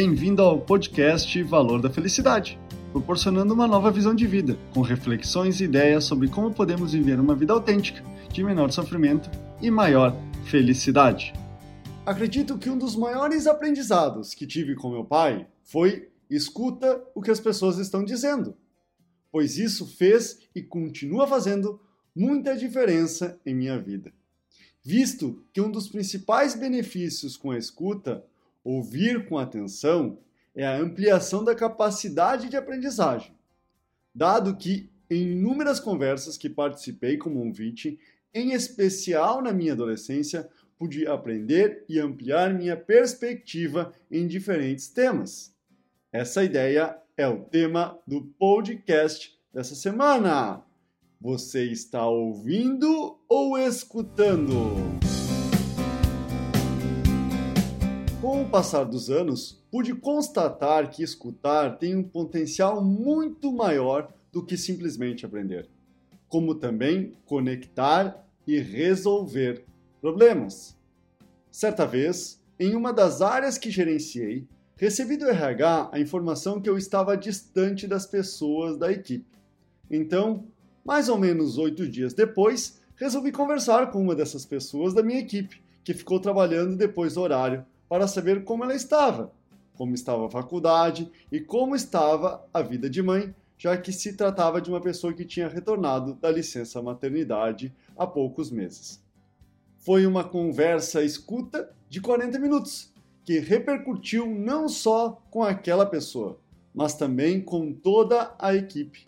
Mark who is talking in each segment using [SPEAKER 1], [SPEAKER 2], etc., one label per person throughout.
[SPEAKER 1] Bem-vindo ao podcast Valor da Felicidade, proporcionando uma nova visão de vida, com reflexões e ideias sobre como podemos viver uma vida autêntica, de menor sofrimento e maior felicidade. Acredito que um dos maiores aprendizados que tive com meu pai foi escuta o que as pessoas estão dizendo, pois isso fez e continua fazendo muita diferença em minha vida. Visto que um dos principais benefícios com a escuta, ouvir com atenção, é a ampliação da capacidade de aprendizagem. Dado que, em inúmeras conversas que participei como ouvinte, em especial na minha adolescência, pude aprender e ampliar minha perspectiva em diferentes temas. Essa ideia é o tema do podcast dessa semana. Você está ouvindo ou escutando? Com o passar dos anos, pude constatar que escutar tem um potencial muito maior do que simplesmente aprender, como também conectar e resolver problemas. Certa vez, em uma das áreas que gerenciei, recebi do RH a informação que eu estava distante das pessoas da equipe. Então, mais ou menos oito dias depois, resolvi conversar com uma dessas pessoas da minha equipe, que ficou trabalhando depois do horário, para saber como ela estava, como estava a faculdade e como estava a vida de mãe, já que se tratava de uma pessoa que tinha retornado da licença maternidade há poucos meses. Foi uma conversa escuta de 40 minutos, que repercutiu não só com aquela pessoa, mas também com toda a equipe.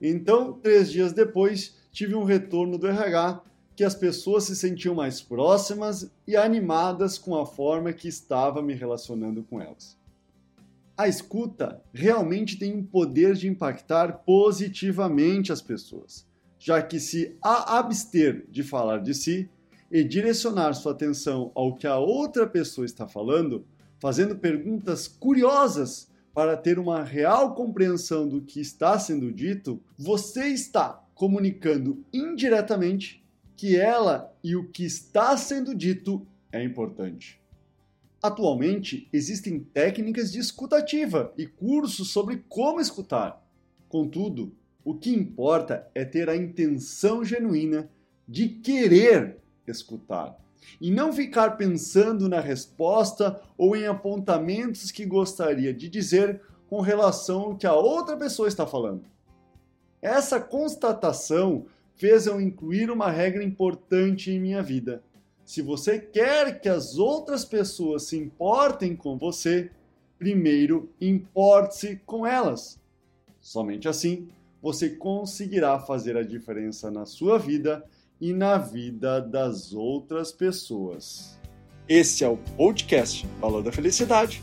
[SPEAKER 1] Então, três dias depois, tive um retorno do RH que as pessoas se sentiam mais próximas e animadas com a forma que estava me relacionando com elas. A escuta realmente tem um poder de impactar positivamente as pessoas, já que se a abster de falar de si, e direcionar sua atenção ao que a outra pessoa está falando, fazendo perguntas curiosas para ter uma real compreensão do que está sendo dito, você está comunicando indiretamente que ela e o que está sendo dito é importante. Atualmente, existem técnicas de escutativa e cursos sobre como escutar. Contudo, o que importa é ter a intenção genuína de querer escutar e não ficar pensando na resposta ou em apontamentos que gostaria de dizer com relação ao que a outra pessoa está falando. Essa constatação fez eu incluir uma regra importante em minha vida. Se você quer que as outras pessoas se importem com você, primeiro importe-se com elas. Somente assim você conseguirá fazer a diferença na sua vida e na vida das outras pessoas. Esse é o podcast Valor da Felicidade.